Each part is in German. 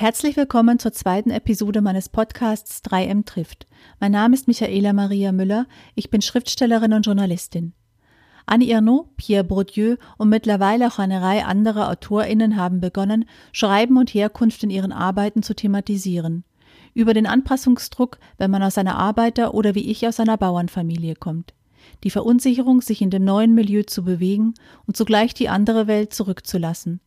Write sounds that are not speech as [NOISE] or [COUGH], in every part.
Herzlich willkommen zur zweiten Episode meines Podcasts 3M trifft. Mein Name ist Michaela Maria Müller, ich bin Schriftstellerin und Journalistin. Annie Ernaux, Pierre Bourdieu und mittlerweile auch eine Reihe anderer AutorInnen haben begonnen, Schreiben und Herkunft in ihren Arbeiten zu thematisieren. Über den Anpassungsdruck, wenn man aus einer Arbeiter- oder wie ich aus einer Bauernfamilie kommt. Die Verunsicherung, sich in dem neuen Milieu zu bewegen und zugleich die andere Welt zurückzulassen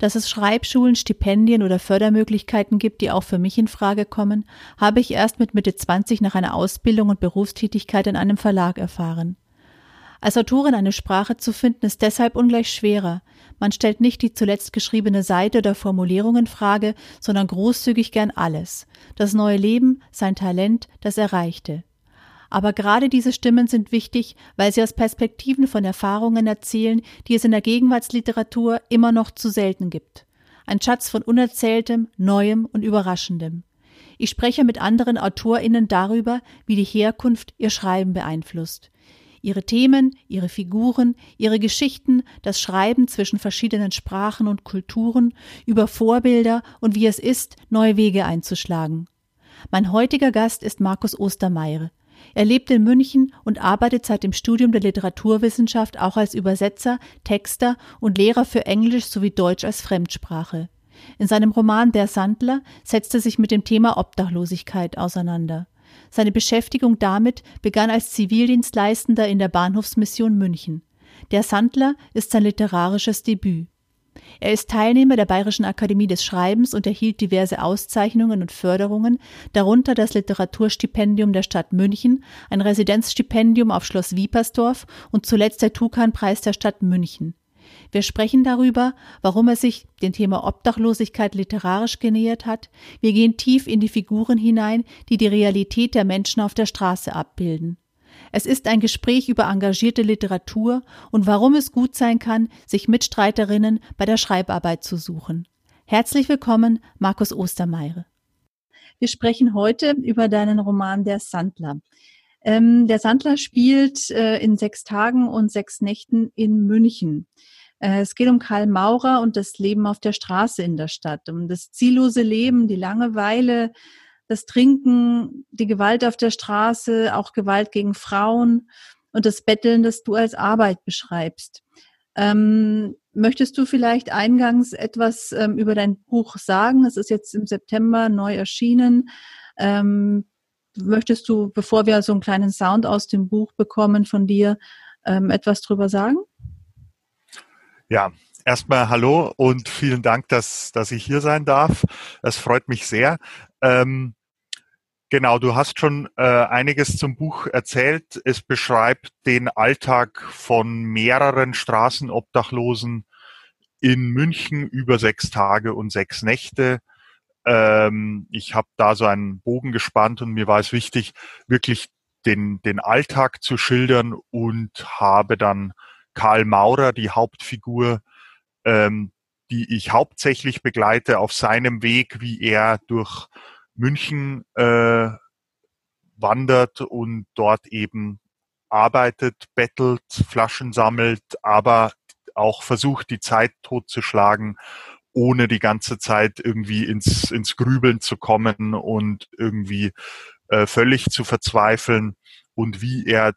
dass es Schreibschulen, Stipendien oder Fördermöglichkeiten gibt, die auch für mich in Frage kommen, habe ich erst mit Mitte 20 nach einer Ausbildung und Berufstätigkeit in einem Verlag erfahren. Als Autorin eine Sprache zu finden, ist deshalb ungleich schwerer. Man stellt nicht die zuletzt geschriebene Seite oder Formulierung in Frage, sondern großzügig gern alles. Das neue Leben, sein Talent, das Erreichte. Aber gerade diese Stimmen sind wichtig, weil sie aus Perspektiven von Erfahrungen erzählen, die es in der Gegenwartsliteratur immer noch zu selten gibt. Ein Schatz von Unerzähltem, Neuem und Überraschendem. Ich spreche mit anderen AutorInnen darüber, wie die Herkunft ihr Schreiben beeinflusst. Ihre Themen, ihre Figuren, ihre Geschichten, das Schreiben zwischen verschiedenen Sprachen und Kulturen, über Vorbilder und wie es ist, neue Wege einzuschlagen. Mein heutiger Gast ist Markus Ostermeier. Er lebt in München und arbeitet seit dem Studium der Literaturwissenschaft auch als Übersetzer, Texter und Lehrer für Englisch sowie Deutsch als Fremdsprache. In seinem Roman Der Sandler setzt er sich mit dem Thema Obdachlosigkeit auseinander. Seine Beschäftigung damit begann als Zivildienstleistender in der Bahnhofsmission München. Der Sandler ist sein literarisches Debüt. Er ist Teilnehmer der Bayerischen Akademie des Schreibens und erhielt diverse Auszeichnungen und Förderungen, darunter das Literaturstipendium der Stadt München, ein Residenzstipendium auf Schloss Wiepersdorf und zuletzt der Tukan-Preis der Stadt München. Wir sprechen darüber, warum er sich dem Thema Obdachlosigkeit literarisch genähert hat. Wir gehen tief in die Figuren hinein, die die Realität der Menschen auf der Straße abbilden. Es ist ein Gespräch über engagierte Literatur und warum es gut sein kann, sich Mitstreiterinnen bei der Schreibarbeit zu suchen. Herzlich willkommen, Markus Ostermeier. Wir sprechen heute über deinen Roman Der Sandler. Ähm, der Sandler spielt äh, in sechs Tagen und sechs Nächten in München. Äh, es geht um Karl Maurer und das Leben auf der Straße in der Stadt, um das ziellose Leben, die Langeweile, das Trinken, die Gewalt auf der Straße, auch Gewalt gegen Frauen und das Betteln, das du als Arbeit beschreibst. Ähm, möchtest du vielleicht eingangs etwas ähm, über dein Buch sagen? Es ist jetzt im September neu erschienen. Ähm, möchtest du, bevor wir so einen kleinen Sound aus dem Buch bekommen von dir, ähm, etwas drüber sagen? Ja, erstmal hallo und vielen Dank, dass, dass ich hier sein darf. Es freut mich sehr. Ähm, Genau, du hast schon äh, einiges zum Buch erzählt. Es beschreibt den Alltag von mehreren Straßenobdachlosen in München über sechs Tage und sechs Nächte. Ähm, ich habe da so einen Bogen gespannt und mir war es wichtig, wirklich den, den Alltag zu schildern und habe dann Karl Maurer, die Hauptfigur, ähm, die ich hauptsächlich begleite auf seinem Weg, wie er durch München äh, wandert und dort eben arbeitet, bettelt, Flaschen sammelt, aber auch versucht, die Zeit totzuschlagen, ohne die ganze Zeit irgendwie ins, ins Grübeln zu kommen und irgendwie äh, völlig zu verzweifeln. Und wie er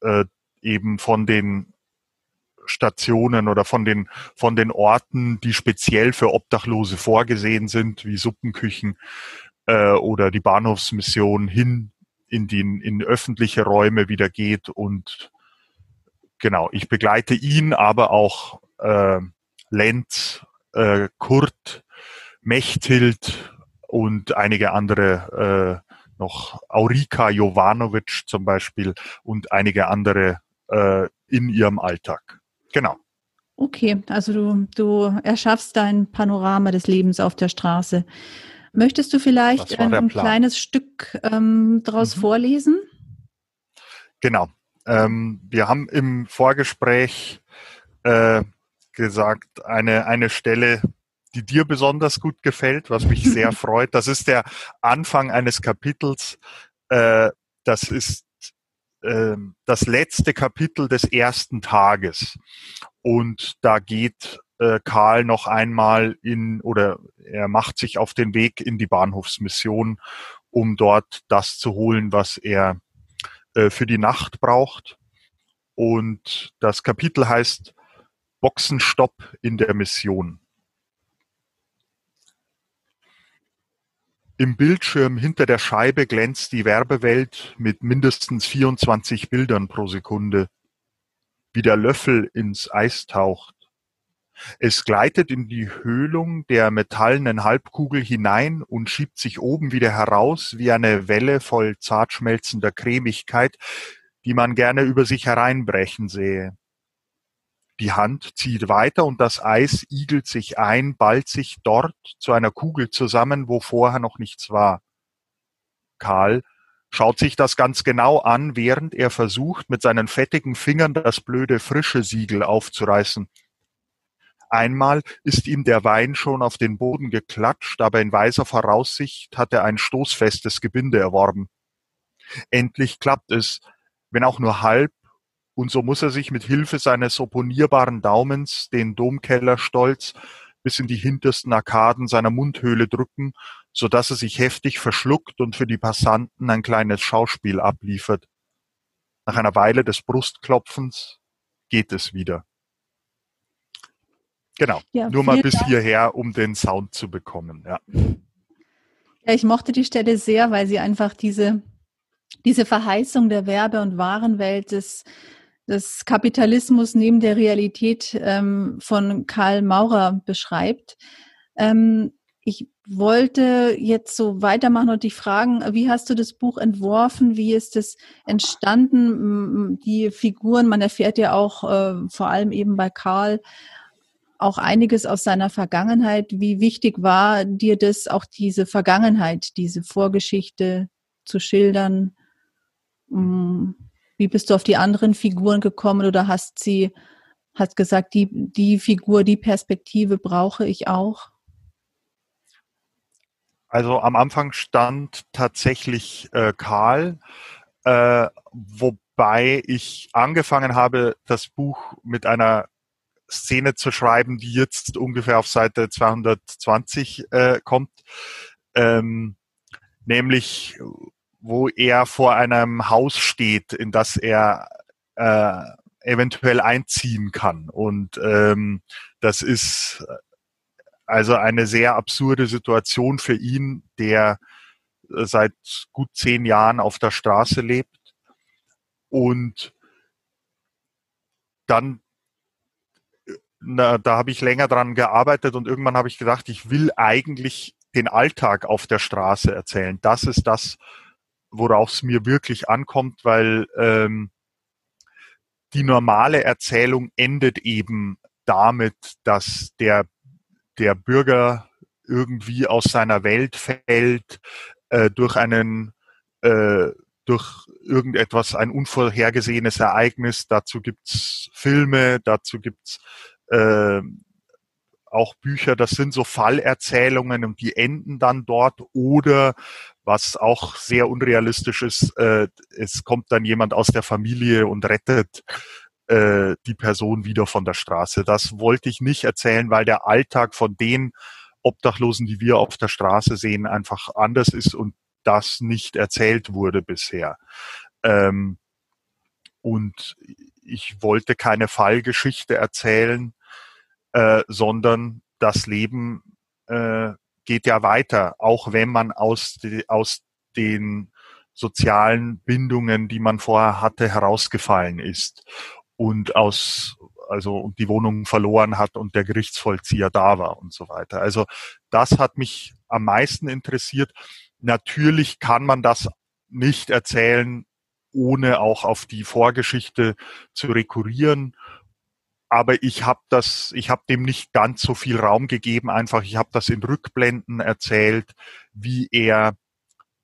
äh, eben von den Stationen oder von den, von den Orten, die speziell für Obdachlose vorgesehen sind, wie Suppenküchen, äh, oder die Bahnhofsmission hin in die in öffentliche Räume wieder geht und genau, ich begleite ihn, aber auch äh, Lenz, äh, Kurt, Mechthild und einige andere äh, noch Aurika Jovanovic zum Beispiel und einige andere äh, in ihrem Alltag. Genau. Okay, also du, du erschaffst dein Panorama des Lebens auf der Straße. Möchtest du vielleicht ein, ein kleines Stück ähm, daraus mhm. vorlesen? Genau. Ähm, wir haben im Vorgespräch äh, gesagt, eine, eine Stelle, die dir besonders gut gefällt, was mich sehr [LAUGHS] freut. Das ist der Anfang eines Kapitels. Äh, das ist äh, das letzte Kapitel des ersten Tages. Und da geht äh, Karl noch einmal in oder er macht sich auf den Weg in die Bahnhofsmission, um dort das zu holen, was er äh, für die Nacht braucht. Und das Kapitel heißt Boxenstopp in der Mission. Im Bildschirm hinter der Scheibe glänzt die Werbewelt mit mindestens 24 Bildern pro Sekunde, wie der Löffel ins Eis taucht. Es gleitet in die Höhlung der metallenen Halbkugel hinein und schiebt sich oben wieder heraus wie eine Welle voll zart schmelzender Cremigkeit, die man gerne über sich hereinbrechen sähe. Die Hand zieht weiter und das Eis igelt sich ein, ballt sich dort zu einer Kugel zusammen, wo vorher noch nichts war. Karl schaut sich das ganz genau an, während er versucht, mit seinen fettigen Fingern das blöde frische Siegel aufzureißen. Einmal ist ihm der Wein schon auf den Boden geklatscht, aber in weiser Voraussicht hat er ein stoßfestes Gebinde erworben. Endlich klappt es, wenn auch nur halb, und so muss er sich mit Hilfe seines opponierbaren Daumens den Domkellerstolz bis in die hintersten Arkaden seiner Mundhöhle drücken, so dass er sich heftig verschluckt und für die Passanten ein kleines Schauspiel abliefert. Nach einer Weile des Brustklopfens geht es wieder. Genau, ja, nur mal bis Dank. hierher, um den Sound zu bekommen. Ja. ja, ich mochte die Stelle sehr, weil sie einfach diese, diese Verheißung der Werbe- und Warenwelt des des Kapitalismus neben der Realität ähm, von Karl Maurer beschreibt. Ähm, ich wollte jetzt so weitermachen und dich fragen, wie hast du das Buch entworfen? Wie ist es entstanden? Die Figuren, man erfährt ja auch äh, vor allem eben bei Karl auch einiges aus seiner Vergangenheit. Wie wichtig war dir das, auch diese Vergangenheit, diese Vorgeschichte zu schildern? Wie bist du auf die anderen Figuren gekommen oder hast sie, hast gesagt, die, die Figur, die Perspektive brauche ich auch? Also am Anfang stand tatsächlich äh, Karl, äh, wobei ich angefangen habe, das Buch mit einer Szene zu schreiben, die jetzt ungefähr auf Seite 220 äh, kommt, ähm, nämlich wo er vor einem Haus steht, in das er äh, eventuell einziehen kann. Und ähm, das ist also eine sehr absurde Situation für ihn, der seit gut zehn Jahren auf der Straße lebt. Und dann, na, da habe ich länger dran gearbeitet und irgendwann habe ich gedacht, ich will eigentlich den Alltag auf der Straße erzählen. Das ist das, worauf es mir wirklich ankommt, weil ähm, die normale Erzählung endet eben damit, dass der, der Bürger irgendwie aus seiner Welt fällt, äh, durch einen, äh, durch irgendetwas, ein unvorhergesehenes Ereignis. Dazu gibt's Filme, dazu gibt's äh, auch Bücher, das sind so Fallerzählungen und die enden dann dort oder was auch sehr unrealistisch ist, äh, es kommt dann jemand aus der Familie und rettet äh, die Person wieder von der Straße. Das wollte ich nicht erzählen, weil der Alltag von den Obdachlosen, die wir auf der Straße sehen, einfach anders ist und das nicht erzählt wurde bisher. Ähm, und ich wollte keine Fallgeschichte erzählen, äh, sondern das Leben äh, geht ja weiter, auch wenn man aus, die, aus den sozialen Bindungen, die man vorher hatte, herausgefallen ist und aus also die Wohnung verloren hat und der Gerichtsvollzieher da war und so weiter. Also das hat mich am meisten interessiert. Natürlich kann man das nicht erzählen, ohne auch auf die Vorgeschichte zu rekurrieren aber ich habe das, ich habe dem nicht ganz so viel Raum gegeben. Einfach, ich habe das in Rückblenden erzählt, wie er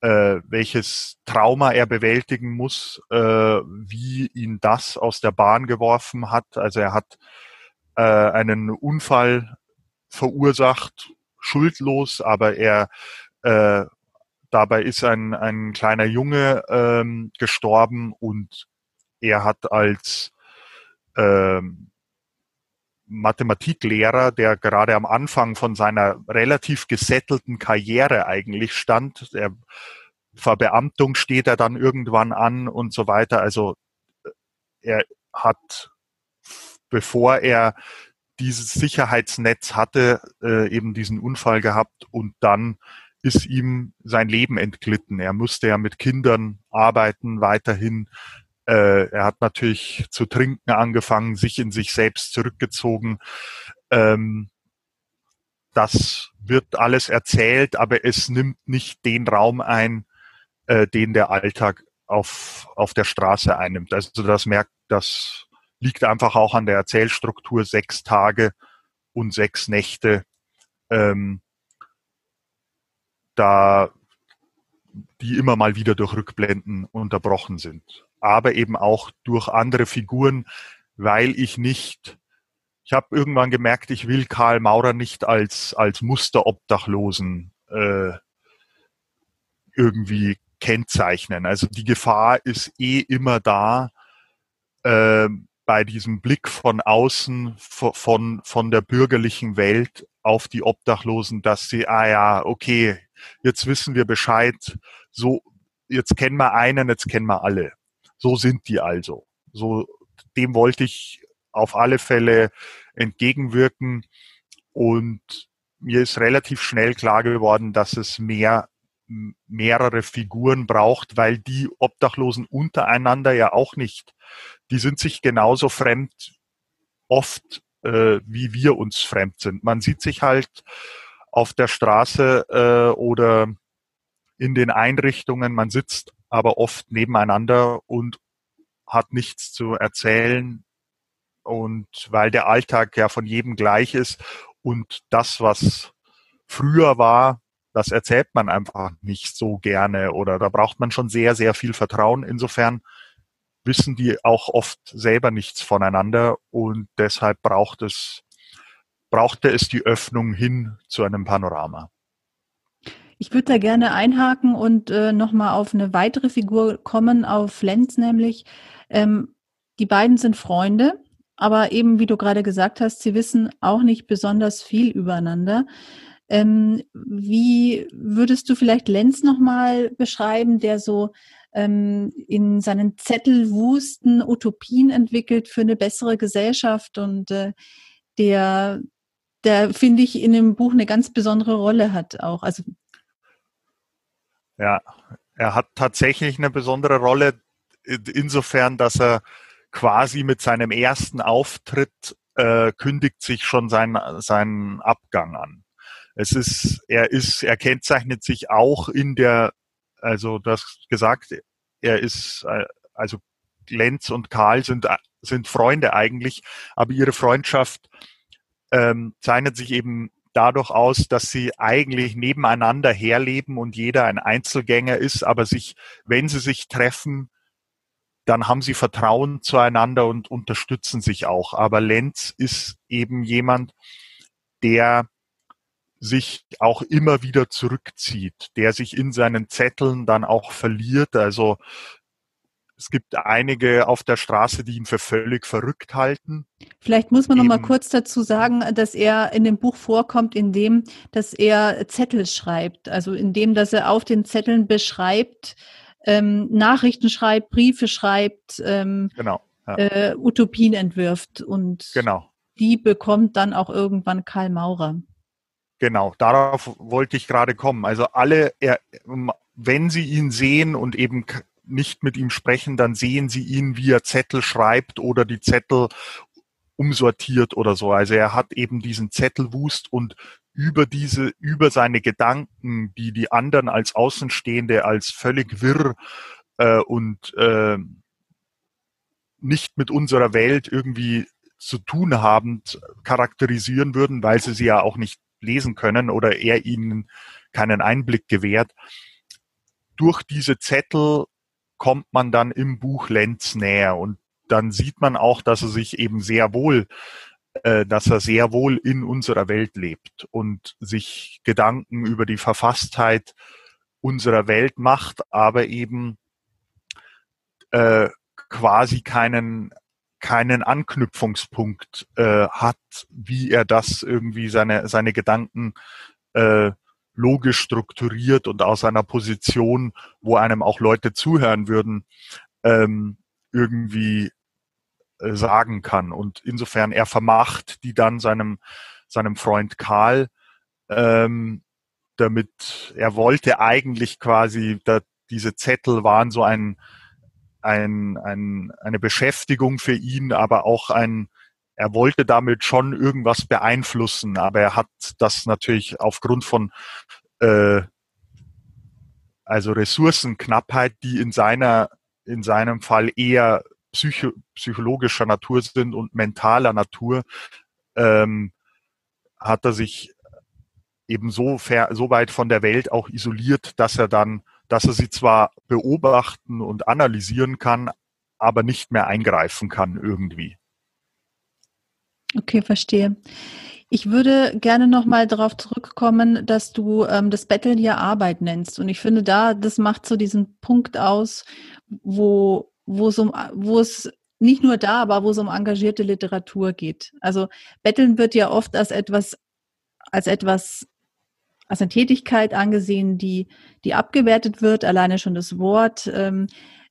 äh, welches Trauma er bewältigen muss, äh, wie ihn das aus der Bahn geworfen hat. Also er hat äh, einen Unfall verursacht, schuldlos, aber er äh, dabei ist ein, ein kleiner Junge ähm, gestorben und er hat als ähm, Mathematiklehrer, der gerade am Anfang von seiner relativ gesettelten Karriere eigentlich stand. Der Verbeamtung steht er dann irgendwann an und so weiter. Also er hat, bevor er dieses Sicherheitsnetz hatte, äh, eben diesen Unfall gehabt und dann ist ihm sein Leben entglitten. Er musste ja mit Kindern arbeiten weiterhin. Äh, er hat natürlich zu trinken angefangen, sich in sich selbst zurückgezogen. Ähm, das wird alles erzählt, aber es nimmt nicht den Raum ein, äh, den der Alltag auf, auf der Straße einnimmt. Also das merkt, das liegt einfach auch an der Erzählstruktur sechs Tage und sechs Nächte. Ähm, da die immer mal wieder durch Rückblenden unterbrochen sind. Aber eben auch durch andere Figuren, weil ich nicht, ich habe irgendwann gemerkt, ich will Karl Maurer nicht als, als Musterobdachlosen äh, irgendwie kennzeichnen. Also die Gefahr ist eh immer da äh, bei diesem Blick von außen von, von der bürgerlichen Welt auf die Obdachlosen, dass sie, ah ja, okay, jetzt wissen wir Bescheid, so, jetzt kennen wir einen, jetzt kennen wir alle. So sind die also. So, dem wollte ich auf alle Fälle entgegenwirken und mir ist relativ schnell klar geworden, dass es mehr mehrere Figuren braucht, weil die Obdachlosen untereinander ja auch nicht, die sind sich genauso fremd oft, äh, wie wir uns fremd sind. Man sieht sich halt auf der Straße äh, oder in den Einrichtungen. Man sitzt aber oft nebeneinander und hat nichts zu erzählen. Und weil der Alltag ja von jedem gleich ist und das, was früher war, das erzählt man einfach nicht so gerne oder da braucht man schon sehr, sehr viel Vertrauen. Insofern wissen die auch oft selber nichts voneinander und deshalb braucht es brauchte es die Öffnung hin zu einem Panorama. Ich würde da gerne einhaken und äh, nochmal auf eine weitere Figur kommen, auf Lenz nämlich. Ähm, die beiden sind Freunde, aber eben, wie du gerade gesagt hast, sie wissen auch nicht besonders viel übereinander. Ähm, wie würdest du vielleicht Lenz nochmal beschreiben, der so ähm, in seinen Zettelwusten Utopien entwickelt für eine bessere Gesellschaft und äh, der der, finde ich, in dem Buch eine ganz besondere Rolle hat auch. Also ja, er hat tatsächlich eine besondere Rolle insofern, dass er quasi mit seinem ersten Auftritt äh, kündigt sich schon sein, seinen Abgang an. Es ist, er ist, er kennzeichnet sich auch in der, also das gesagt, er ist, äh, also Lenz und Karl sind, sind Freunde eigentlich, aber ihre Freundschaft ähm, zeichnet sich eben dadurch aus, dass sie eigentlich nebeneinander herleben und jeder ein Einzelgänger ist, aber sich, wenn sie sich treffen, dann haben sie Vertrauen zueinander und unterstützen sich auch. Aber Lenz ist eben jemand, der sich auch immer wieder zurückzieht, der sich in seinen Zetteln dann auch verliert. Also es gibt einige auf der Straße, die ihn für völlig verrückt halten. Vielleicht muss man noch mal kurz dazu sagen, dass er in dem Buch vorkommt, in dem, dass er Zettel schreibt, also in dem, dass er auf den Zetteln beschreibt, ähm, Nachrichten schreibt, Briefe schreibt, ähm, genau, ja. äh, Utopien entwirft und genau. die bekommt dann auch irgendwann Karl Maurer. Genau, darauf wollte ich gerade kommen. Also alle, er, wenn Sie ihn sehen und eben nicht mit ihm sprechen, dann sehen sie ihn, wie er Zettel schreibt oder die Zettel umsortiert oder so. Also er hat eben diesen Zettelwust und über diese, über seine Gedanken, die die anderen als Außenstehende als völlig wirr äh, und äh, nicht mit unserer Welt irgendwie zu tun haben, charakterisieren würden, weil sie sie ja auch nicht lesen können oder er ihnen keinen Einblick gewährt. Durch diese Zettel kommt man dann im Buch Lenz näher. Und dann sieht man auch, dass er sich eben sehr wohl, äh, dass er sehr wohl in unserer Welt lebt und sich Gedanken über die Verfasstheit unserer Welt macht, aber eben äh, quasi keinen keinen Anknüpfungspunkt äh, hat, wie er das irgendwie seine, seine Gedanken äh, logisch strukturiert und aus einer Position, wo einem auch Leute zuhören würden, ähm, irgendwie äh, sagen kann. Und insofern er vermacht die dann seinem, seinem Freund Karl, ähm, damit er wollte eigentlich quasi, da, diese Zettel waren so ein, ein, ein, eine Beschäftigung für ihn, aber auch ein, er wollte damit schon irgendwas beeinflussen, aber er hat das natürlich aufgrund von äh, also Ressourcenknappheit, die in seiner in seinem Fall eher psycho psychologischer Natur sind und mentaler Natur, ähm, hat er sich eben so, so weit von der Welt auch isoliert, dass er dann, dass er sie zwar beobachten und analysieren kann, aber nicht mehr eingreifen kann irgendwie. Okay, verstehe. Ich würde gerne nochmal darauf zurückkommen, dass du ähm, das Betteln ja Arbeit nennst. Und ich finde da, das macht so diesen Punkt aus, wo, wo es um, wo es nicht nur da, aber wo es um engagierte Literatur geht. Also Betteln wird ja oft als etwas, als etwas, als eine Tätigkeit angesehen, die, die abgewertet wird, alleine schon das Wort. Ähm,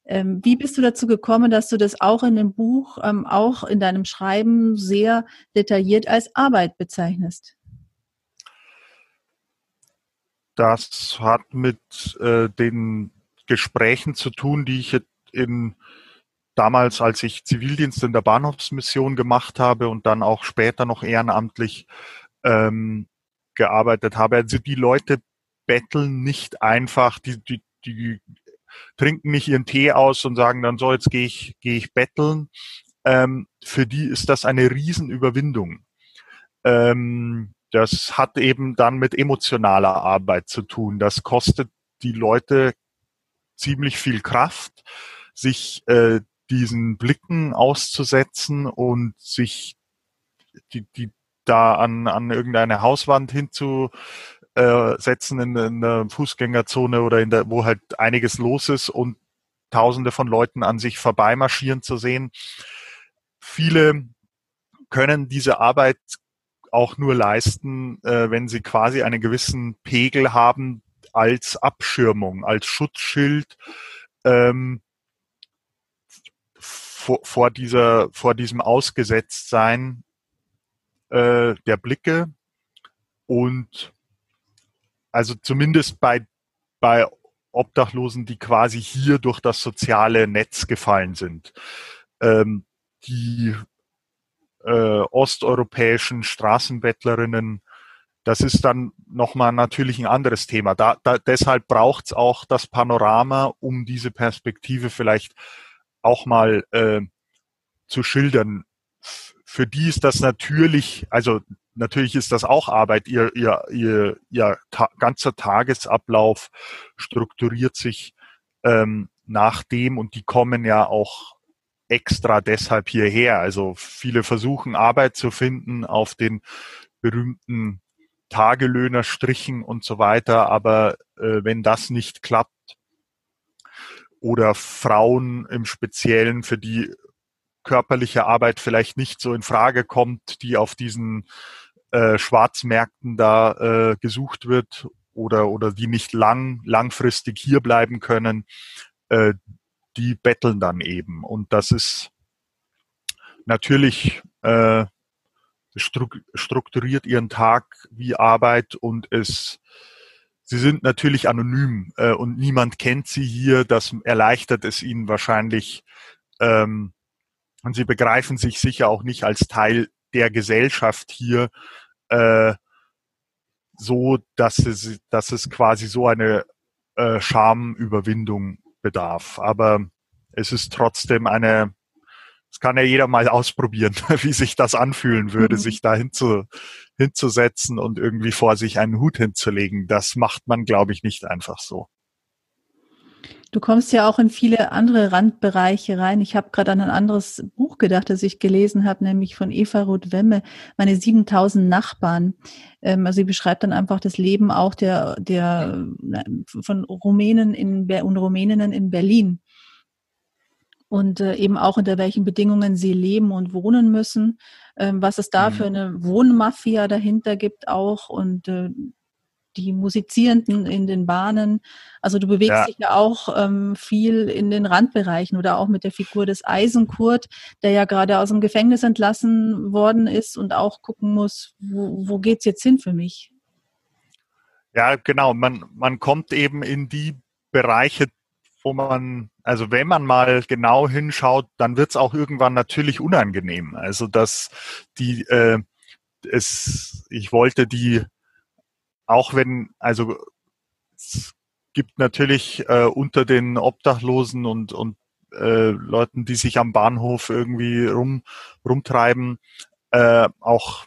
wie bist du dazu gekommen, dass du das auch in dem Buch, ähm, auch in deinem Schreiben sehr detailliert als Arbeit bezeichnest? Das hat mit äh, den Gesprächen zu tun, die ich in damals, als ich Zivildienst in der Bahnhofsmission gemacht habe und dann auch später noch ehrenamtlich ähm, gearbeitet habe. Also die Leute betteln nicht einfach, die, die, die trinken nicht ihren Tee aus und sagen dann so, jetzt gehe ich, gehe ich betteln. Ähm, für die ist das eine Riesenüberwindung. Ähm, das hat eben dann mit emotionaler Arbeit zu tun. Das kostet die Leute ziemlich viel Kraft, sich äh, diesen Blicken auszusetzen und sich die, die da an, an irgendeine Hauswand hinzu äh, setzen in, in der Fußgängerzone oder in der, wo halt einiges los ist und Tausende von Leuten an sich vorbeimarschieren zu sehen. Viele können diese Arbeit auch nur leisten, äh, wenn sie quasi einen gewissen Pegel haben als Abschirmung, als Schutzschild ähm, vor, vor dieser, vor diesem Ausgesetztsein äh, der Blicke und also zumindest bei, bei Obdachlosen, die quasi hier durch das soziale Netz gefallen sind. Ähm, die äh, osteuropäischen Straßenbettlerinnen, das ist dann nochmal natürlich ein anderes Thema. Da, da, deshalb braucht es auch das Panorama, um diese Perspektive vielleicht auch mal äh, zu schildern. Für die ist das natürlich, also natürlich ist das auch Arbeit. Ihr, ihr, ihr, ihr ta ganzer Tagesablauf strukturiert sich ähm, nach dem und die kommen ja auch extra deshalb hierher. Also viele versuchen Arbeit zu finden auf den berühmten Tagelöhnerstrichen und so weiter. Aber äh, wenn das nicht klappt oder Frauen im Speziellen, für die körperliche Arbeit vielleicht nicht so in Frage kommt, die auf diesen äh, Schwarzmärkten da äh, gesucht wird oder, oder die nicht lang, langfristig hier bleiben können, äh, die betteln dann eben. Und das ist natürlich äh, strukturiert ihren Tag wie Arbeit und es Sie sind natürlich anonym äh, und niemand kennt sie hier. Das erleichtert es ihnen wahrscheinlich. Ähm, und sie begreifen sich sicher auch nicht als Teil der Gesellschaft hier äh, so, dass es, dass es quasi so eine äh, Schamüberwindung bedarf. Aber es ist trotzdem eine das kann ja jeder mal ausprobieren, [LAUGHS] wie sich das anfühlen würde, mhm. sich da hinzu, hinzusetzen und irgendwie vor sich einen Hut hinzulegen. Das macht man, glaube ich, nicht einfach so. Du kommst ja auch in viele andere Randbereiche rein. Ich habe gerade an ein anderes Buch gedacht, das ich gelesen habe, nämlich von Eva Roth-Wemme, meine 7000 Nachbarn. Ähm, also sie beschreibt dann einfach das Leben auch der, der von Rumänen in, und Rumäninnen in Berlin. und äh, eben auch unter welchen Bedingungen sie leben und wohnen müssen, ähm, was es da mhm. für eine Wohnmafia dahinter gibt auch und äh, die Musizierenden in den Bahnen. Also du bewegst ja. dich ja auch ähm, viel in den Randbereichen oder auch mit der Figur des Eisenkurt, der ja gerade aus dem Gefängnis entlassen worden ist und auch gucken muss, wo, wo geht's jetzt hin für mich? Ja, genau. Man, man kommt eben in die Bereiche, wo man, also wenn man mal genau hinschaut, dann wird es auch irgendwann natürlich unangenehm. Also dass die, äh, es, ich wollte die, auch wenn, also es gibt natürlich äh, unter den Obdachlosen und, und äh, Leuten, die sich am Bahnhof irgendwie rum, rumtreiben, äh, auch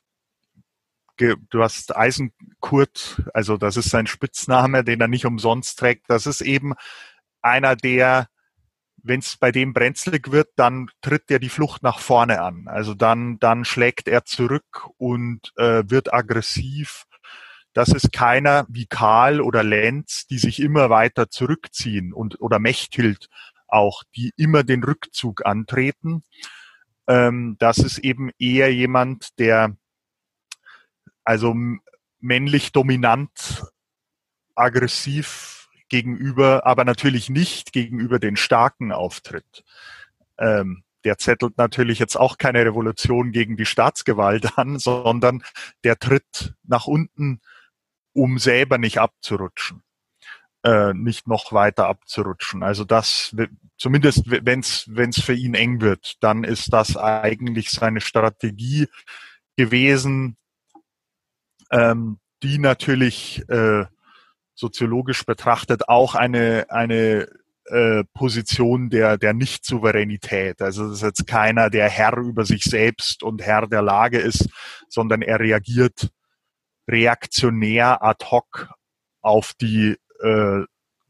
du hast Eisenkurt, also das ist sein Spitzname, den er nicht umsonst trägt. Das ist eben einer, der, wenn es bei dem brenzlig wird, dann tritt er die Flucht nach vorne an. Also dann, dann schlägt er zurück und äh, wird aggressiv. Das ist keiner wie Karl oder Lenz, die sich immer weiter zurückziehen und oder Mechthild auch, die immer den Rückzug antreten. Ähm, das ist eben eher jemand, der also männlich dominant, aggressiv gegenüber, aber natürlich nicht gegenüber den Starken auftritt. Ähm, der zettelt natürlich jetzt auch keine Revolution gegen die Staatsgewalt [LAUGHS] an, sondern der tritt nach unten, um selber nicht abzurutschen, äh, nicht noch weiter abzurutschen. Also das, zumindest wenn es für ihn eng wird, dann ist das eigentlich seine Strategie gewesen, ähm, die natürlich äh, soziologisch betrachtet auch eine, eine äh, Position der, der Nicht-Souveränität. Also das ist jetzt keiner, der Herr über sich selbst und Herr der Lage ist, sondern er reagiert reaktionär ad hoc auf die äh,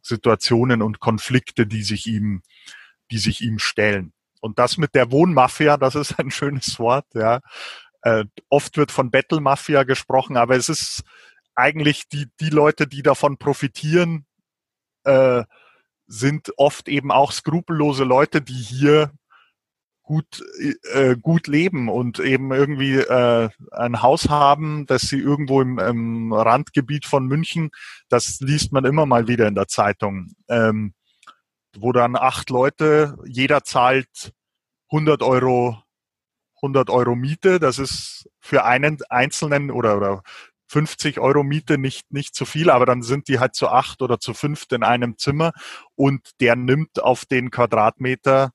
Situationen und Konflikte, die sich ihm, die sich ihm stellen. Und das mit der Wohnmafia, das ist ein schönes Wort, ja. Äh, oft wird von Battle Mafia gesprochen, aber es ist eigentlich die, die Leute, die davon profitieren, äh, sind oft eben auch skrupellose Leute, die hier gut, äh, gut leben und eben irgendwie äh, ein Haus haben, das sie irgendwo im, im Randgebiet von München, das liest man immer mal wieder in der Zeitung, ähm, wo dann acht Leute, jeder zahlt 100 Euro 100 Euro Miete. Das ist für einen Einzelnen oder, oder 50 Euro Miete nicht, nicht zu viel, aber dann sind die halt zu acht oder zu fünft in einem Zimmer und der nimmt auf den Quadratmeter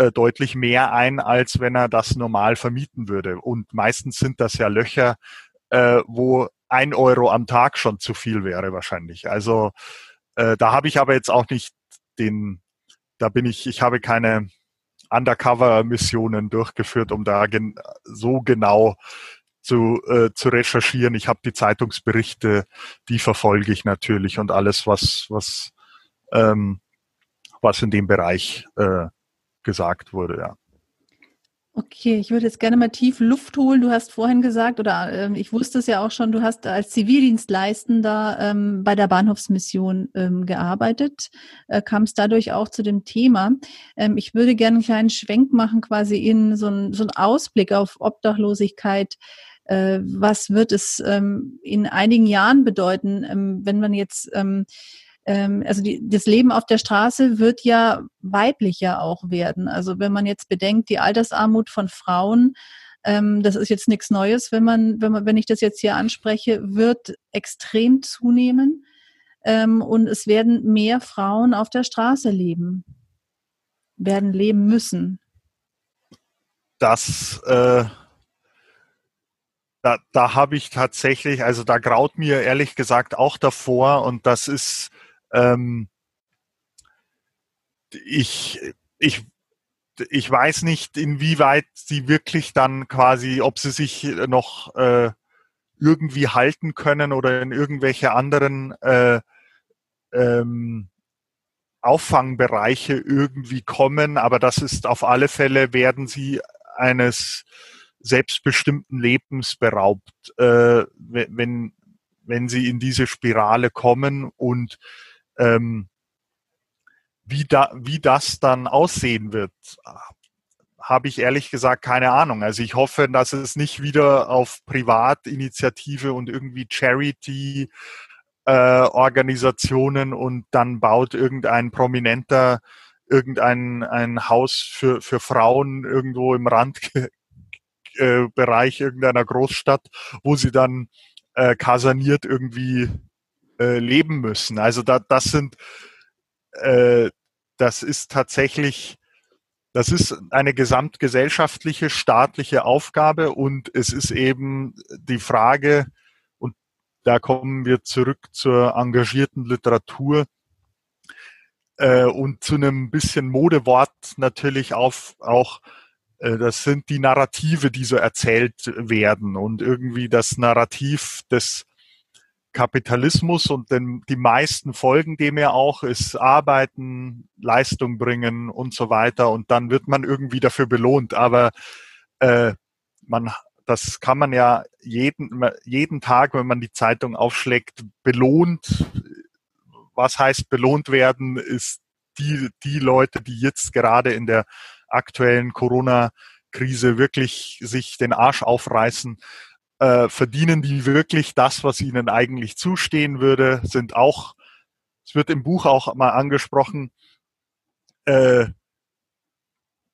äh, deutlich mehr ein, als wenn er das normal vermieten würde. Und meistens sind das ja Löcher, äh, wo ein Euro am Tag schon zu viel wäre wahrscheinlich. Also äh, da habe ich aber jetzt auch nicht den, da bin ich, ich habe keine Undercover-Missionen durchgeführt, um da gen so genau zu, äh, zu recherchieren. Ich habe die Zeitungsberichte, die verfolge ich natürlich und alles, was, was, ähm, was in dem Bereich äh, gesagt wurde, ja. Okay, ich würde jetzt gerne mal tief Luft holen. Du hast vorhin gesagt, oder ähm, ich wusste es ja auch schon, du hast als Zivildienstleistender ähm, bei der Bahnhofsmission ähm, gearbeitet, äh, kamst dadurch auch zu dem Thema. Ähm, ich würde gerne einen kleinen Schwenk machen, quasi in so einen so Ausblick auf Obdachlosigkeit. Äh, was wird es ähm, in einigen Jahren bedeuten, ähm, wenn man jetzt ähm, also die, das Leben auf der Straße wird ja weiblicher auch werden. Also wenn man jetzt bedenkt, die Altersarmut von Frauen, ähm, das ist jetzt nichts Neues, wenn man, wenn man, wenn ich das jetzt hier anspreche, wird extrem zunehmen. Ähm, und es werden mehr Frauen auf der Straße leben, werden leben müssen. Das äh, da, da habe ich tatsächlich, also da graut mir ehrlich gesagt auch davor und das ist ähm, ich, ich, ich weiß nicht, inwieweit sie wirklich dann quasi, ob sie sich noch äh, irgendwie halten können oder in irgendwelche anderen äh, ähm, Auffangbereiche irgendwie kommen, aber das ist auf alle Fälle, werden sie eines selbstbestimmten Lebens beraubt, äh, wenn, wenn sie in diese Spirale kommen. Und ähm, wie, da, wie das dann aussehen wird, habe ich ehrlich gesagt keine Ahnung. Also ich hoffe, dass es nicht wieder auf Privatinitiative und irgendwie Charity äh, Organisationen und dann baut irgendein Prominenter irgendein ein Haus für, für Frauen irgendwo im Randbereich [LAUGHS] äh, irgendeiner Großstadt, wo sie dann äh, kasaniert irgendwie äh, leben müssen. Also da, das sind, äh, das ist tatsächlich, das ist eine gesamtgesellschaftliche, staatliche Aufgabe und es ist eben die Frage, und da kommen wir zurück zur engagierten Literatur, äh, und zu einem bisschen Modewort natürlich auf, auch, äh, das sind die Narrative, die so erzählt werden und irgendwie das Narrativ des Kapitalismus und den, die meisten folgen dem ja auch, ist Arbeiten, Leistung bringen und so weiter. Und dann wird man irgendwie dafür belohnt. Aber äh, man, das kann man ja jeden, jeden Tag, wenn man die Zeitung aufschlägt, belohnt. Was heißt belohnt werden, ist die, die Leute, die jetzt gerade in der aktuellen Corona-Krise wirklich sich den Arsch aufreißen, äh, verdienen die wirklich das, was ihnen eigentlich zustehen würde, sind auch, es wird im Buch auch mal angesprochen, äh,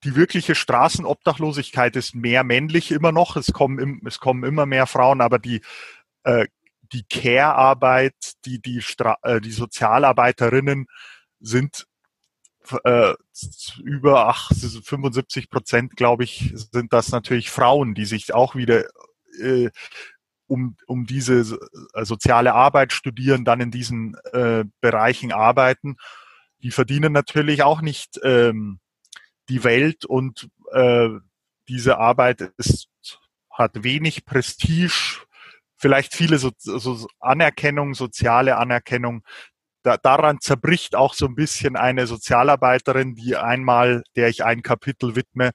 die wirkliche Straßenobdachlosigkeit ist mehr männlich immer noch. Es kommen, es kommen immer mehr Frauen, aber die äh, die Care-Arbeit, die, die, Stra äh, die Sozialarbeiterinnen sind äh, über ach, 75 Prozent, glaube ich, sind das natürlich Frauen, die sich auch wieder äh, um, um diese äh, soziale Arbeit studieren, dann in diesen äh, Bereichen arbeiten. Die verdienen natürlich auch nicht ähm, die Welt und äh, diese Arbeit ist, hat wenig Prestige, vielleicht viele so, so Anerkennung, soziale Anerkennung. Da, daran zerbricht auch so ein bisschen eine Sozialarbeiterin, die einmal, der ich ein Kapitel widme,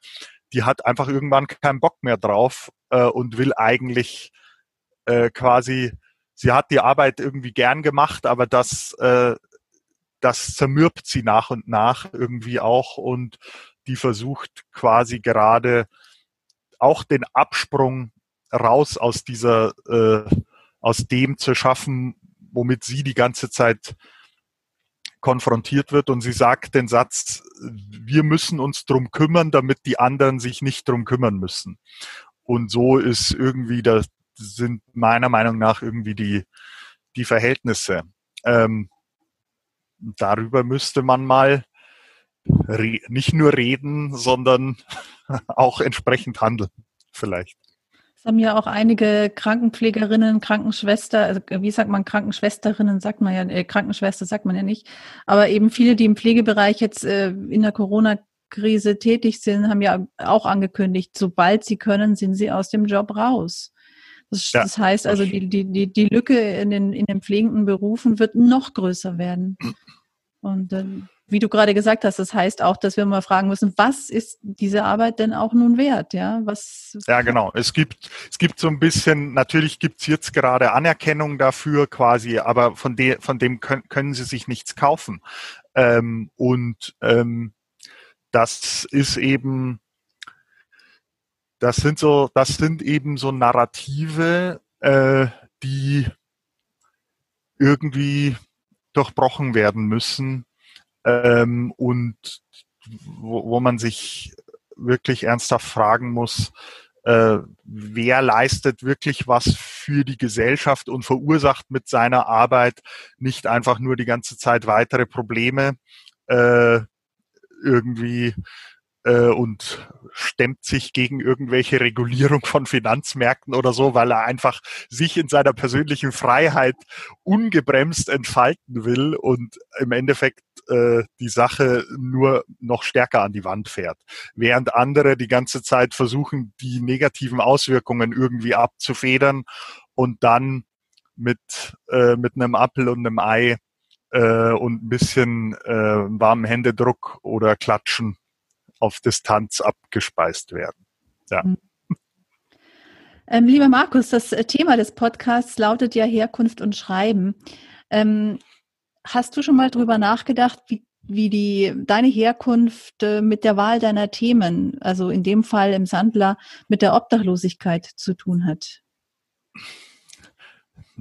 die hat einfach irgendwann keinen Bock mehr drauf äh, und will eigentlich äh, quasi, sie hat die Arbeit irgendwie gern gemacht, aber das, äh, das zermürbt sie nach und nach irgendwie auch und die versucht quasi gerade auch den Absprung raus aus dieser, äh, aus dem zu schaffen, womit sie die ganze Zeit konfrontiert wird und sie sagt den Satz, wir müssen uns drum kümmern, damit die anderen sich nicht drum kümmern müssen. Und so ist irgendwie, das sind meiner Meinung nach irgendwie die, die Verhältnisse. Ähm, darüber müsste man mal nicht nur reden, sondern [LAUGHS] auch entsprechend handeln, vielleicht. Es haben ja auch einige Krankenpflegerinnen, Krankenschwester, also wie sagt man Krankenschwesterinnen, sagt man ja, äh, Krankenschwester sagt man ja nicht, aber eben viele, die im Pflegebereich jetzt äh, in der Corona-Krise tätig sind, haben ja auch angekündigt, sobald sie können, sind sie aus dem Job raus. Das, ja, das heißt also, die, die, die, die Lücke in den, in den pflegenden Berufen wird noch größer werden. Und äh, wie du gerade gesagt hast, das heißt auch, dass wir mal fragen müssen, was ist diese Arbeit denn auch nun wert? Ja, was? Ja, genau. Es gibt, es gibt so ein bisschen, natürlich gibt's jetzt gerade Anerkennung dafür quasi, aber von, de, von dem können, können sie sich nichts kaufen. Ähm, und ähm, das ist eben, das sind so, das sind eben so Narrative, äh, die irgendwie durchbrochen werden müssen ähm, und wo, wo man sich wirklich ernsthaft fragen muss, äh, wer leistet wirklich was für die Gesellschaft und verursacht mit seiner Arbeit nicht einfach nur die ganze Zeit weitere Probleme äh, irgendwie äh, und stemmt sich gegen irgendwelche Regulierung von Finanzmärkten oder so, weil er einfach sich in seiner persönlichen Freiheit ungebremst entfalten will und im Endeffekt äh, die Sache nur noch stärker an die Wand fährt. Während andere die ganze Zeit versuchen, die negativen Auswirkungen irgendwie abzufedern und dann mit, äh, mit einem Apfel und einem Ei äh, und ein bisschen äh, warmen Händedruck oder Klatschen auf Distanz abgespeist werden. Ja. Mhm. Ähm, lieber Markus, das Thema des Podcasts lautet ja Herkunft und Schreiben. Ähm, hast du schon mal drüber nachgedacht, wie wie die deine Herkunft äh, mit der Wahl deiner Themen, also in dem Fall im Sandler, mit der Obdachlosigkeit zu tun hat.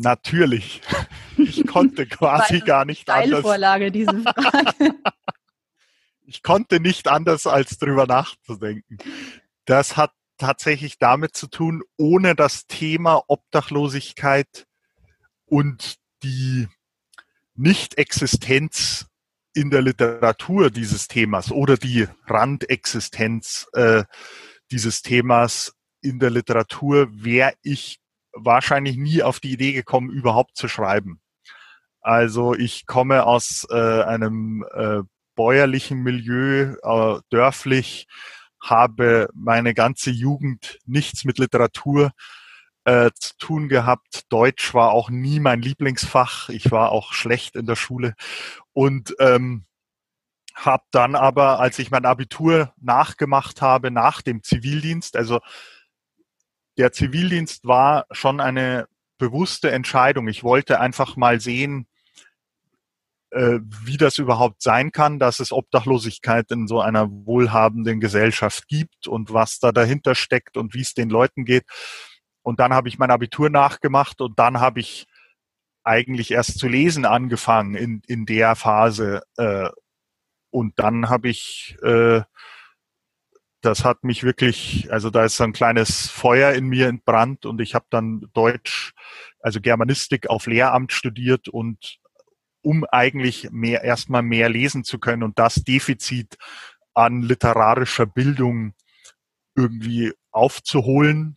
Natürlich. [LAUGHS] Ich konnte quasi gar nicht anders. Vorlage, diese Frage. [LAUGHS] ich konnte nicht anders, als drüber nachzudenken. Das hat tatsächlich damit zu tun, ohne das Thema Obdachlosigkeit und die Nicht-Existenz in der Literatur dieses Themas oder die Randexistenz äh, dieses Themas in der Literatur wäre ich wahrscheinlich nie auf die Idee gekommen, überhaupt zu schreiben. Also ich komme aus äh, einem äh, bäuerlichen Milieu, äh, dörflich, habe meine ganze Jugend nichts mit Literatur äh, zu tun gehabt. Deutsch war auch nie mein Lieblingsfach. Ich war auch schlecht in der Schule und ähm, habe dann aber, als ich mein Abitur nachgemacht habe, nach dem Zivildienst, also der Zivildienst war schon eine bewusste Entscheidung. Ich wollte einfach mal sehen, äh, wie das überhaupt sein kann, dass es Obdachlosigkeit in so einer wohlhabenden Gesellschaft gibt und was da dahinter steckt und wie es den Leuten geht. Und dann habe ich mein Abitur nachgemacht und dann habe ich eigentlich erst zu lesen angefangen in, in der Phase. Äh, und dann habe ich, äh, das hat mich wirklich, also da ist so ein kleines Feuer in mir entbrannt und ich habe dann Deutsch, also Germanistik auf Lehramt studiert und um eigentlich mehr erstmal mehr lesen zu können und das Defizit an literarischer Bildung irgendwie aufzuholen.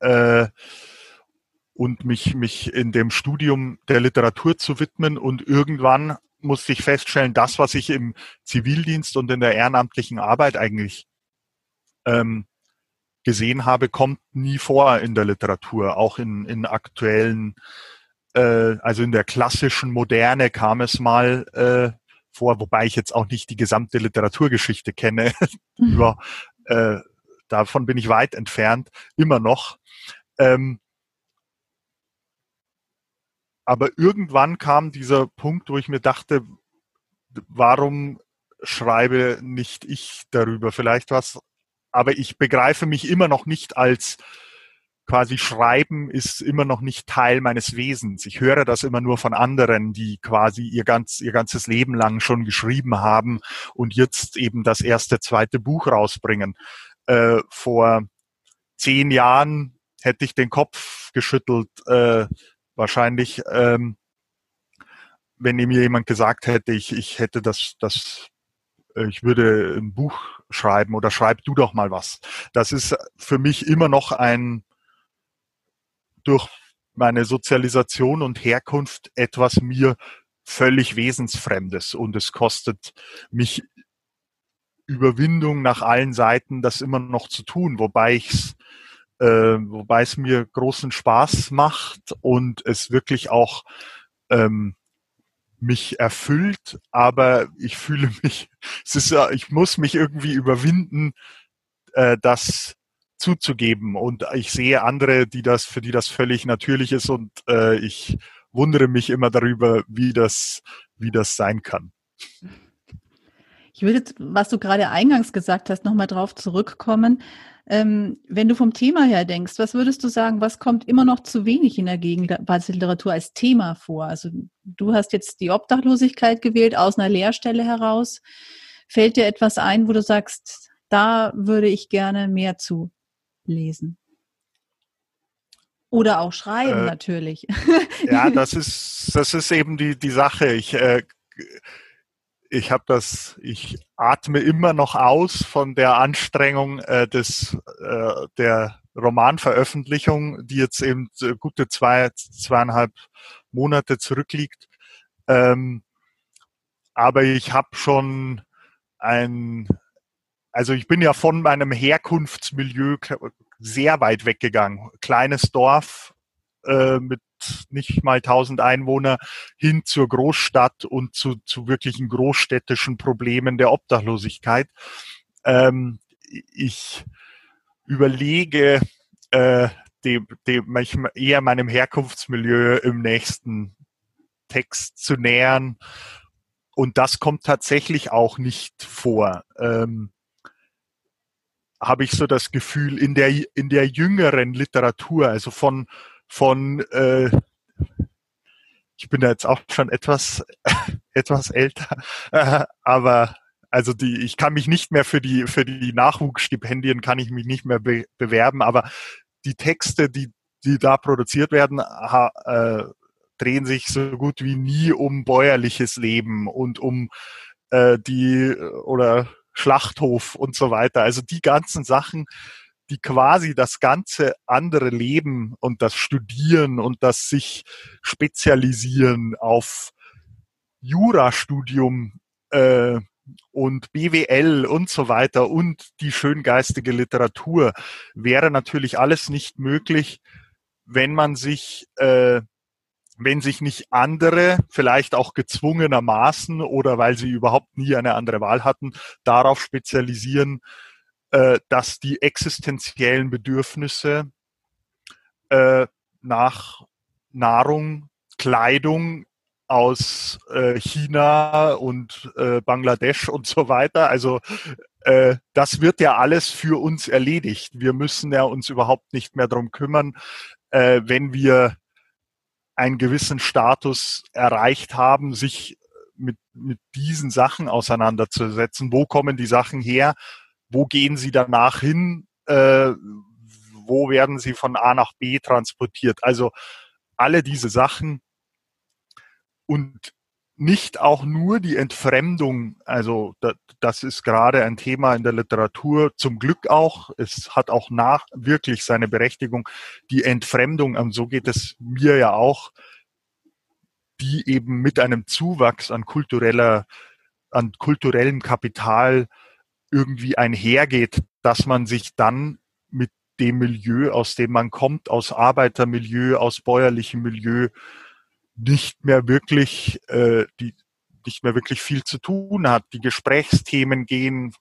Äh, und mich, mich in dem Studium der Literatur zu widmen. Und irgendwann musste ich feststellen, das, was ich im Zivildienst und in der ehrenamtlichen Arbeit eigentlich ähm, gesehen habe, kommt nie vor in der Literatur, auch in, in aktuellen, äh, also in der klassischen Moderne kam es mal äh, vor, wobei ich jetzt auch nicht die gesamte Literaturgeschichte kenne. [LAUGHS] Mhm. Über, äh, davon bin ich weit entfernt, immer noch. Ähm, aber irgendwann kam dieser Punkt, wo ich mir dachte, warum schreibe nicht ich darüber vielleicht was? Aber ich begreife mich immer noch nicht als quasi Schreiben ist immer noch nicht Teil meines Wesens. Ich höre das immer nur von anderen, die quasi ihr, ganz, ihr ganzes Leben lang schon geschrieben haben und jetzt eben das erste, zweite Buch rausbringen. Äh, vor zehn Jahren hätte ich den Kopf geschüttelt, äh, wahrscheinlich, ähm, wenn mir jemand gesagt hätte, ich, ich hätte das, das, äh, ich würde ein Buch schreiben oder schreib du doch mal was. Das ist für mich immer noch ein, durch meine Sozialisation und Herkunft etwas mir völlig Wesensfremdes und es kostet mich Überwindung nach allen Seiten, das immer noch zu tun, wobei ich es äh, wobei es mir großen Spaß macht und es wirklich auch ähm, mich erfüllt, aber ich fühle [LAUGHS] mich, es ist, ich muss mich irgendwie überwinden, äh, das zuzugeben. Und ich sehe andere, die das, für die das völlig natürlich ist und äh, ich wundere mich immer darüber, wie das, wie das sein kann. Ich würde, was du gerade eingangs gesagt hast, nochmal drauf zurückkommen. Ähm, wenn du vom Thema her denkst, was würdest du sagen, was kommt immer noch zu wenig in der Gegenwartsliteratur als Thema vor? Also du hast jetzt die Obdachlosigkeit gewählt aus einer Lehrstelle heraus. Fällt dir etwas ein, wo du sagst, da würde ich gerne mehr zu lesen? Oder auch schreiben äh, natürlich. Ja, [LAUGHS] das ist, das ist eben die, die Sache. Ich äh, ich habe das, ich atme immer noch aus von der Anstrengung äh, des äh, der Romanveröffentlichung, die jetzt eben gute zwei zweieinhalb Monate zurückliegt. Ähm, aber ich habe schon ein, also ich bin ja von meinem Herkunftsmilieu sehr weit weggegangen. Kleines Dorf äh, mit nicht mal 1000 Einwohner hin zur Großstadt und zu, zu wirklichen großstädtischen Problemen der Obdachlosigkeit. Ähm, ich überlege, äh, dem, dem eher meinem Herkunftsmilieu im nächsten Text zu nähern und das kommt tatsächlich auch nicht vor. Ähm, habe ich so das Gefühl in der in der jüngeren Literatur, also von von äh, ich bin da jetzt auch schon etwas [LAUGHS] etwas älter, äh, [LAUGHS] aber also die ich kann mich nicht mehr für die für die Nachwuchsstipendien kann ich mich nicht mehr be bewerben, aber die Texte, die die da produziert werden, ha, äh, drehen sich so gut wie nie um bäuerliches Leben und um äh, die oder Schlachthof und so weiter. Also die ganzen Sachen, die quasi das ganze andere Leben und das Studieren und das sich spezialisieren auf Jurastudium äh, und BWL und so weiter und die schöngeistige Literatur wäre natürlich alles nicht möglich, wenn man sich äh, wenn sich nicht andere, vielleicht auch gezwungenermaßen oder weil sie überhaupt nie eine andere Wahl hatten, darauf spezialisieren, äh, dass die existenziellen Bedürfnisse äh, nach Nahrung, Kleidung aus äh, China und äh, Bangladesch und so weiter. Also äh, das wird ja alles für uns erledigt. Wir müssen ja uns überhaupt nicht mehr drum kümmern, äh, wenn wir einen gewissen Status erreicht haben, sich mit, mit diesen Sachen auseinanderzusetzen. Wo kommen die Sachen her? Wo gehen sie danach hin? Äh, wo werden sie von A nach B transportiert? Also alle diese Sachen und nicht auch nur die Entfremdung, also das ist gerade ein Thema in der Literatur, zum Glück auch, es hat auch nach wirklich seine Berechtigung, die Entfremdung, und so geht es mir ja auch, die eben mit einem Zuwachs an kultureller, an kulturellem Kapital irgendwie einhergeht, dass man sich dann mit dem Milieu, aus dem man kommt, aus Arbeitermilieu, aus bäuerlichem Milieu, nicht mehr wirklich äh, die nicht mehr wirklich viel zu tun hat. Die Gesprächsthemen gehen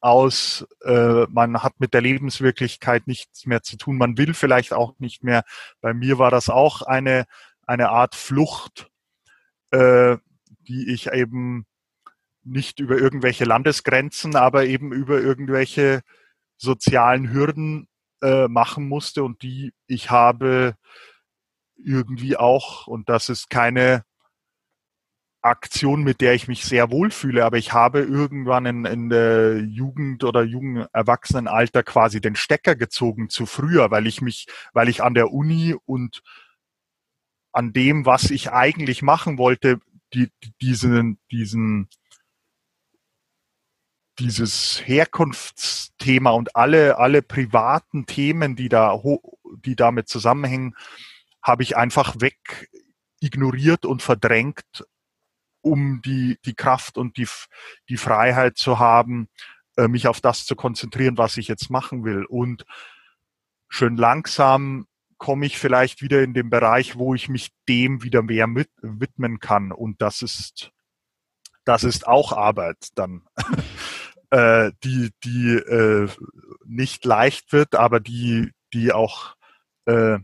aus, äh, man hat mit der Lebenswirklichkeit nichts mehr zu tun, man will vielleicht auch nicht mehr. Bei mir war das auch eine, eine Art Flucht, äh, die ich eben nicht über irgendwelche Landesgrenzen, aber eben über irgendwelche sozialen Hürden äh, machen musste und die ich habe irgendwie auch, und das ist keine Aktion, mit der ich mich sehr wohlfühle, aber ich habe irgendwann in, in der Jugend oder jungen Erwachsenenalter quasi den Stecker gezogen zu früher, weil ich mich, weil ich an der Uni und an dem, was ich eigentlich machen wollte, die, diesen, diesen, dieses Herkunftsthema und alle, alle privaten Themen, die da, die damit zusammenhängen, habe ich einfach weg ignoriert und verdrängt, um die, die Kraft und die, die Freiheit zu haben, äh, mich auf das zu konzentrieren, was ich jetzt machen will. Und schön langsam komme ich vielleicht wieder in den Bereich, wo ich mich dem wieder mehr mit, widmen kann. Und das ist, das ist auch Arbeit dann, [LAUGHS] äh, die, die äh, nicht leicht wird, aber die, die auch äh,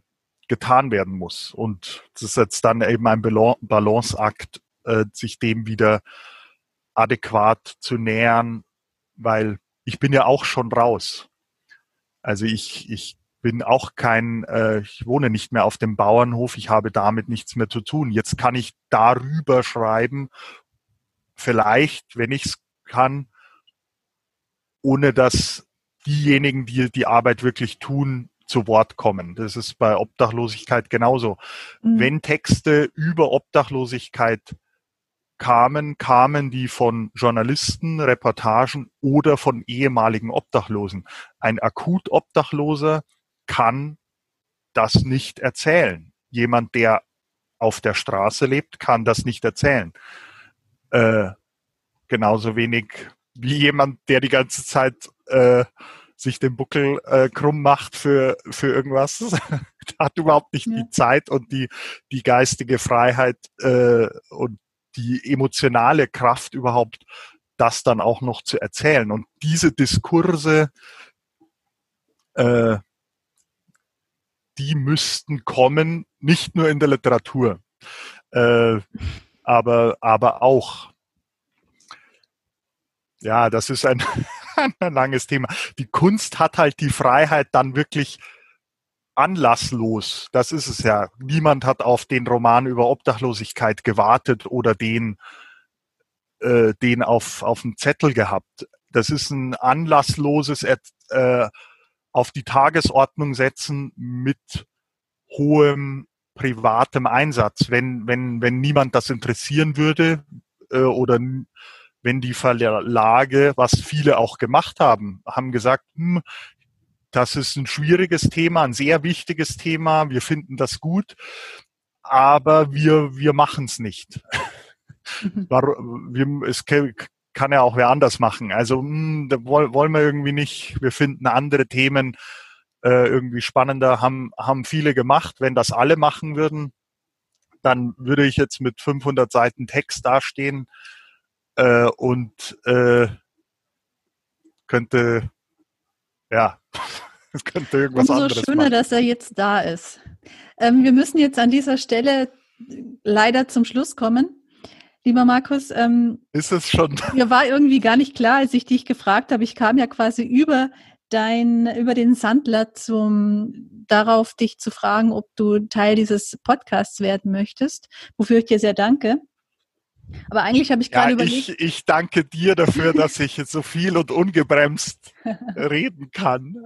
getan werden muss. Und das ist jetzt dann eben ein Balanceakt, äh, sich dem wieder adäquat zu nähern, weil ich bin ja auch schon raus. Also ich, ich bin auch kein, äh, ich wohne nicht mehr auf dem Bauernhof, ich habe damit nichts mehr zu tun. Jetzt kann ich darüber schreiben, vielleicht, wenn ich es kann, ohne dass diejenigen, die die Arbeit wirklich tun, zu Wort kommen. Das ist bei Obdachlosigkeit genauso. Mhm. Wenn Texte über Obdachlosigkeit kamen, kamen die von Journalisten, Reportagen oder von ehemaligen Obdachlosen. Ein akut Obdachloser kann das nicht erzählen. Jemand, der auf der Straße lebt, kann das nicht erzählen. Äh, genauso wenig wie jemand, der die ganze Zeit äh, sich den Buckel äh, krumm macht für, für irgendwas. [LAUGHS] hat überhaupt nicht ja. die Zeit und die, die geistige Freiheit äh, und die emotionale Kraft überhaupt, das dann auch noch zu erzählen. Und diese Diskurse, äh, die müssten kommen, nicht nur in der Literatur, äh, aber, aber auch ja, das ist ein, [LAUGHS] ein langes Thema. Die Kunst hat halt die Freiheit dann wirklich anlasslos. Das ist es ja. Niemand hat auf den Roman über Obdachlosigkeit gewartet oder den, äh, den auf, auf dem Zettel gehabt. Das ist ein anlassloses äh, auf die Tagesordnung setzen mit hohem privatem Einsatz. Wenn, wenn, wenn niemand das interessieren würde äh, oder wenn die Verlage, was viele auch gemacht haben, haben gesagt, hm, das ist ein schwieriges Thema, ein sehr wichtiges Thema, wir finden das gut, aber wir, wir machen es nicht. Mhm. es kann ja auch wer anders machen. Also hm, wollen wir irgendwie nicht, wir finden andere Themen äh, irgendwie spannender, haben, haben viele gemacht. Wenn das alle machen würden, dann würde ich jetzt mit 500 Seiten Text dastehen äh, und äh, könnte, ja, [LAUGHS] es könnte irgendwas Umso anderes schöner, machen. dass er jetzt da ist. Ähm, wir müssen jetzt an dieser Stelle leider zum Schluss kommen. Lieber Markus, ähm, ist es schon? Mir war irgendwie gar nicht klar, als ich dich gefragt habe. Ich kam ja quasi über dein, über den Sandler zum, darauf dich zu fragen, ob du Teil dieses Podcasts werden möchtest, wofür ich dir sehr danke. Aber eigentlich habe ich gerade ja, überlegt. Ich, ich danke dir dafür, dass ich jetzt so viel und ungebremst reden kann.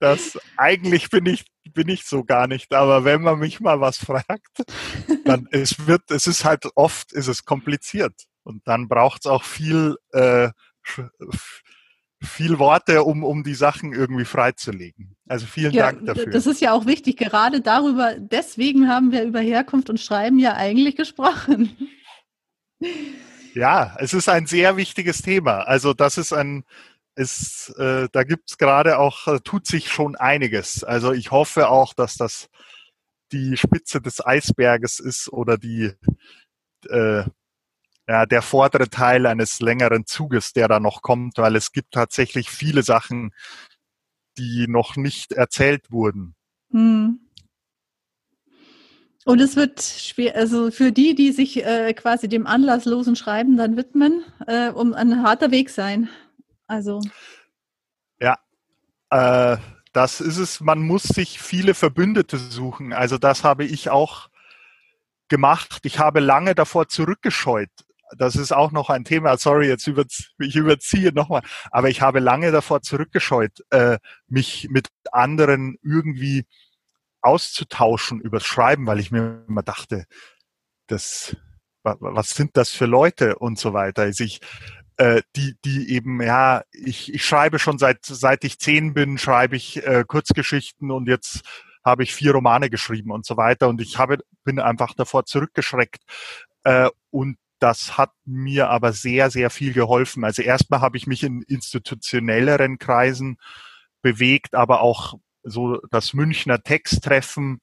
Das eigentlich bin ich bin ich so gar nicht, aber wenn man mich mal was fragt, dann [LAUGHS] es wird es ist halt oft ist es kompliziert und dann braucht es auch viel äh, viel Worte, um, um die Sachen irgendwie freizulegen. Also vielen ja, Dank dafür. Das ist ja auch wichtig. Gerade darüber, deswegen haben wir über Herkunft und Schreiben ja eigentlich gesprochen. Ja, es ist ein sehr wichtiges Thema. Also das ist ein, ist, äh, da gibt es gerade auch, äh, tut sich schon einiges. Also ich hoffe auch, dass das die Spitze des Eisberges ist oder die, äh, ja, der vordere Teil eines längeren Zuges, der da noch kommt, weil es gibt tatsächlich viele Sachen, die noch nicht erzählt wurden. Hm. Und es wird schwer, also für die, die sich äh, quasi dem anlasslosen Schreiben dann widmen, äh, um ein harter Weg sein. Also. Ja, äh, das ist es. Man muss sich viele Verbündete suchen. Also das habe ich auch gemacht. Ich habe lange davor zurückgescheut. Das ist auch noch ein Thema. Sorry, jetzt über, ich überziehe nochmal. Aber ich habe lange davor zurückgescheut, äh, mich mit anderen irgendwie auszutauschen übers Schreiben, weil ich mir immer dachte, das, was sind das für Leute und so weiter. Also ich, äh, die, die eben, ja, ich, ich schreibe schon seit, seit ich zehn bin, schreibe ich äh, Kurzgeschichten und jetzt habe ich vier Romane geschrieben und so weiter. Und ich habe, bin einfach davor zurückgeschreckt. Äh, und das hat mir aber sehr, sehr viel geholfen. Also erstmal habe ich mich in institutionelleren Kreisen bewegt, aber auch so das Münchner Texttreffen,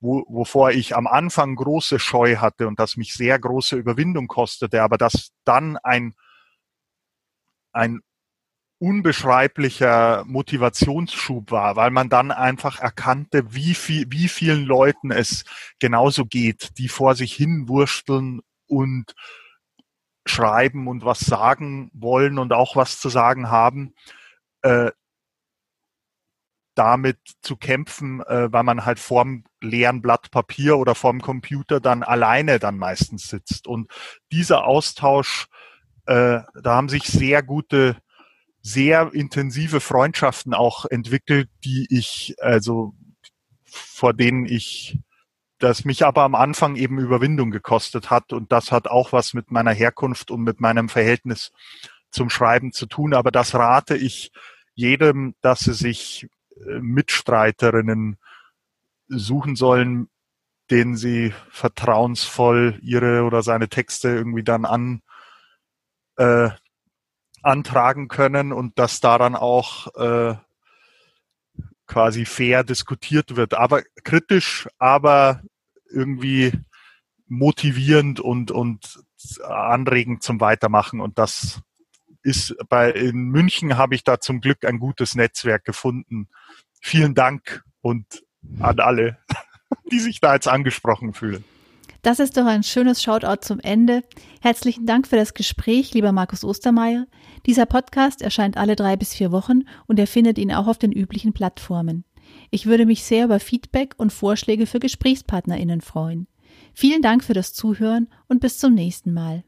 wo, wovor ich am Anfang große Scheu hatte und das mich sehr große Überwindung kostete, aber das dann ein, ein unbeschreiblicher Motivationsschub war, weil man dann einfach erkannte, wie viel, wie vielen Leuten es genauso geht, die vor sich hin wursteln und schreiben und was sagen wollen und auch was zu sagen haben. Äh, damit zu kämpfen, äh, weil man halt vorm leeren Blatt Papier oder vorm Computer dann alleine dann meistens sitzt. Und dieser Austausch, äh, da haben sich sehr gute, sehr intensive Freundschaften auch entwickelt, die ich, also vor denen ich, das mich aber am Anfang eben Überwindung gekostet hat. Und das hat auch was mit meiner Herkunft und mit meinem Verhältnis zum Schreiben zu tun. Aber das rate ich jedem, dass sie sich Mitstreiterinnen suchen sollen, denen sie vertrauensvoll ihre oder seine Texte irgendwie dann an äh, antragen können und dass daran auch äh, quasi fair diskutiert wird, aber kritisch, aber irgendwie motivierend und und anregend zum Weitermachen und das ist bei in München habe ich da zum Glück ein gutes Netzwerk gefunden. Vielen Dank und an alle, [LAUGHS] die sich da jetzt angesprochen fühlen. Das ist doch ein schönes Shoutout zum Ende. Herzlichen Dank für das Gespräch, lieber Markus Ostermeier. Dieser Podcast erscheint alle drei bis vier Wochen und er findet ihn auch auf den üblichen Plattformen. Ich würde mich sehr über Feedback und Vorschläge für GesprächspartnerInnen freuen. Vielen Dank für das Zuhören und bis zum nächsten Mal.